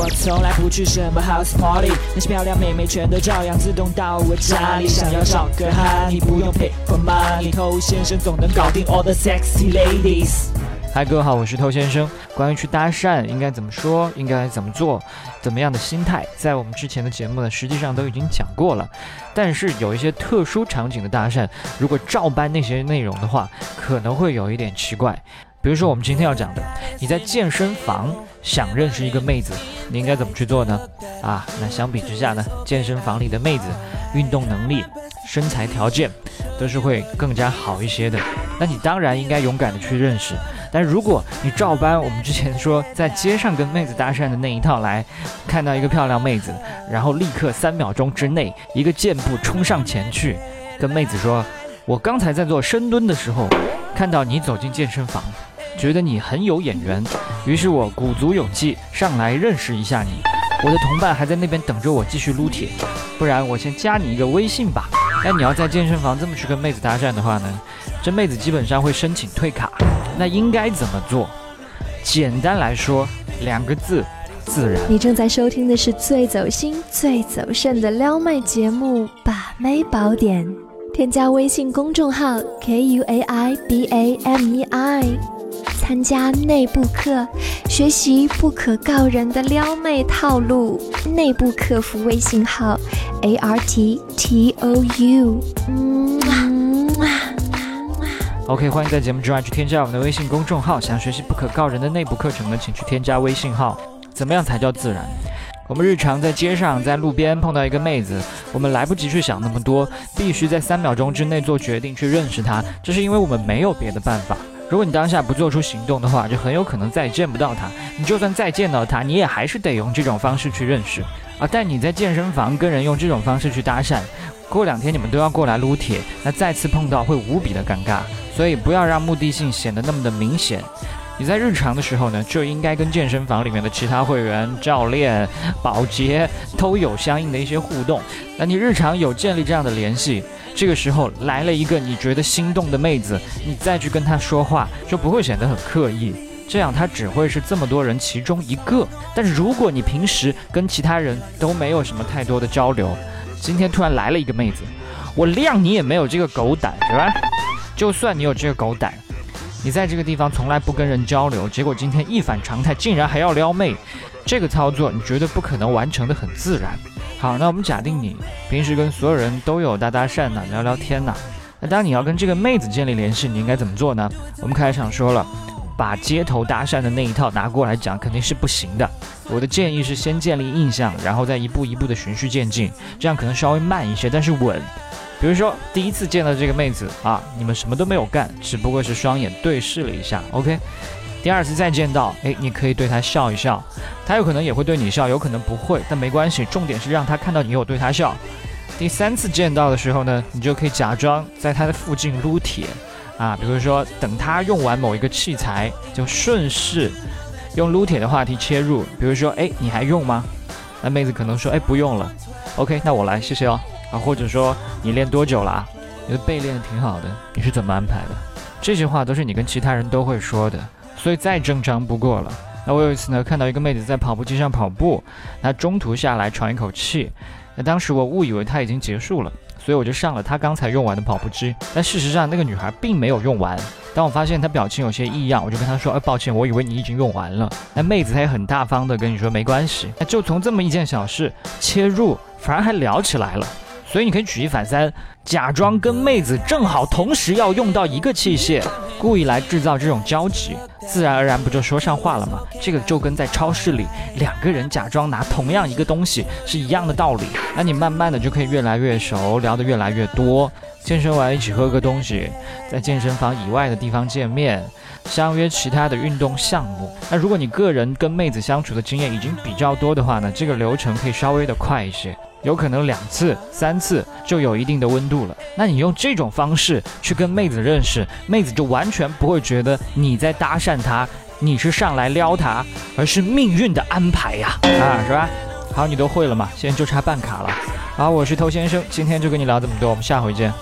我从来不去什么 house party，那些漂亮妹妹全都照样自动到我家里。想要找个哈，你不用 pay for money，偷先生总能搞定 all the sexy ladies。嗨，各位好，我是偷先生。关于去搭讪应该怎么说，应该怎么做，怎么样的心态，在我们之前的节目呢，实际上都已经讲过了。但是有一些特殊场景的搭讪，如果照搬那些内容的话，可能会有一点奇怪。比如说我们今天要讲的，你在健身房想认识一个妹子，你应该怎么去做呢？啊，那相比之下呢，健身房里的妹子运动能力、身材条件都是会更加好一些的。那你当然应该勇敢的去认识。但如果你照搬我们之前说在街上跟妹子搭讪的那一套来，看到一个漂亮妹子，然后立刻三秒钟之内一个箭步冲上前去，跟妹子说：“我刚才在做深蹲的时候，看到你走进健身房，觉得你很有眼缘，于是我鼓足勇气上来认识一下你。我的同伴还在那边等着我继续撸铁，不然我先加你一个微信吧。那你要在健身房这么去跟妹子搭讪的话呢，这妹子基本上会申请退卡。”那应该怎么做？简单来说，两个字：自然。你正在收听的是最走心、最走肾的撩妹节目《把妹宝典》，添加微信公众号 k u a i b a m e i，参加内部课，学习不可告人的撩妹套路。内部客服微信号 a r t t o u。OK，欢迎在节目之外去添加我们的微信公众号。想学习不可告人的内部课程呢，请去添加微信号。怎么样才叫自然？我们日常在街上、在路边碰到一个妹子，我们来不及去想那么多，必须在三秒钟之内做决定去认识她。这是因为我们没有别的办法。如果你当下不做出行动的话，就很有可能再也见不到他。你就算再见到他，你也还是得用这种方式去认识啊。但你在健身房跟人用这种方式去搭讪，过两天你们都要过来撸铁，那再次碰到会无比的尴尬。所以不要让目的性显得那么的明显。你在日常的时候呢，就应该跟健身房里面的其他会员、教练、保洁都有相应的一些互动。那你日常有建立这样的联系，这个时候来了一个你觉得心动的妹子，你再去跟她说话，就不会显得很刻意。这样她只会是这么多人其中一个。但是如果你平时跟其他人都没有什么太多的交流，今天突然来了一个妹子，我谅你也没有这个狗胆，是吧？就算你有这个狗胆，你在这个地方从来不跟人交流，结果今天一反常态，竟然还要撩妹，这个操作你绝对不可能完成的很自然。好，那我们假定你平时跟所有人都有搭搭讪呐，聊聊天呐，那当你要跟这个妹子建立联系，你应该怎么做呢？我们开场说了，把街头搭讪的那一套拿过来讲肯定是不行的。我的建议是先建立印象，然后再一步一步的循序渐进，这样可能稍微慢一些，但是稳。比如说，第一次见到这个妹子啊，你们什么都没有干，只不过是双眼对视了一下，OK。第二次再见到，哎，你可以对她笑一笑，她有可能也会对你笑，有可能不会，但没关系，重点是让她看到你有对她笑。第三次见到的时候呢，你就可以假装在她的附近撸铁啊，比如说等她用完某一个器材，就顺势用撸铁的话题切入，比如说，哎，你还用吗？那妹子可能说，哎，不用了，OK，那我来，谢谢哦。啊，或者说你练多久了啊？你的背练的挺好的，你是怎么安排的？这些话都是你跟其他人都会说的，所以再正常不过了。那我有一次呢，看到一个妹子在跑步机上跑步，她中途下来喘一口气，那当时我误以为她已经结束了，所以我就上了她刚才用完的跑步机。但事实上那个女孩并没有用完。当我发现她表情有些异样，我就跟她说：“哎，抱歉，我以为你已经用完了。”那妹子她也很大方的跟你说：“没关系。”那就从这么一件小事切入，反而还聊起来了。所以你可以举一反三，假装跟妹子正好同时要用到一个器械，故意来制造这种交集，自然而然不就说上话了吗？这个就跟在超市里两个人假装拿同样一个东西是一样的道理。那你慢慢的就可以越来越熟，聊得越来越多。健身完一起喝个东西，在健身房以外的地方见面，相约其他的运动项目。那如果你个人跟妹子相处的经验已经比较多的话呢，这个流程可以稍微的快一些。有可能两次、三次就有一定的温度了。那你用这种方式去跟妹子认识，妹子就完全不会觉得你在搭讪她，你是上来撩她，而是命运的安排呀，啊，是吧？好，你都会了嘛？现在就差办卡了。好，我是偷先生，今天就跟你聊这么多，我们下回见。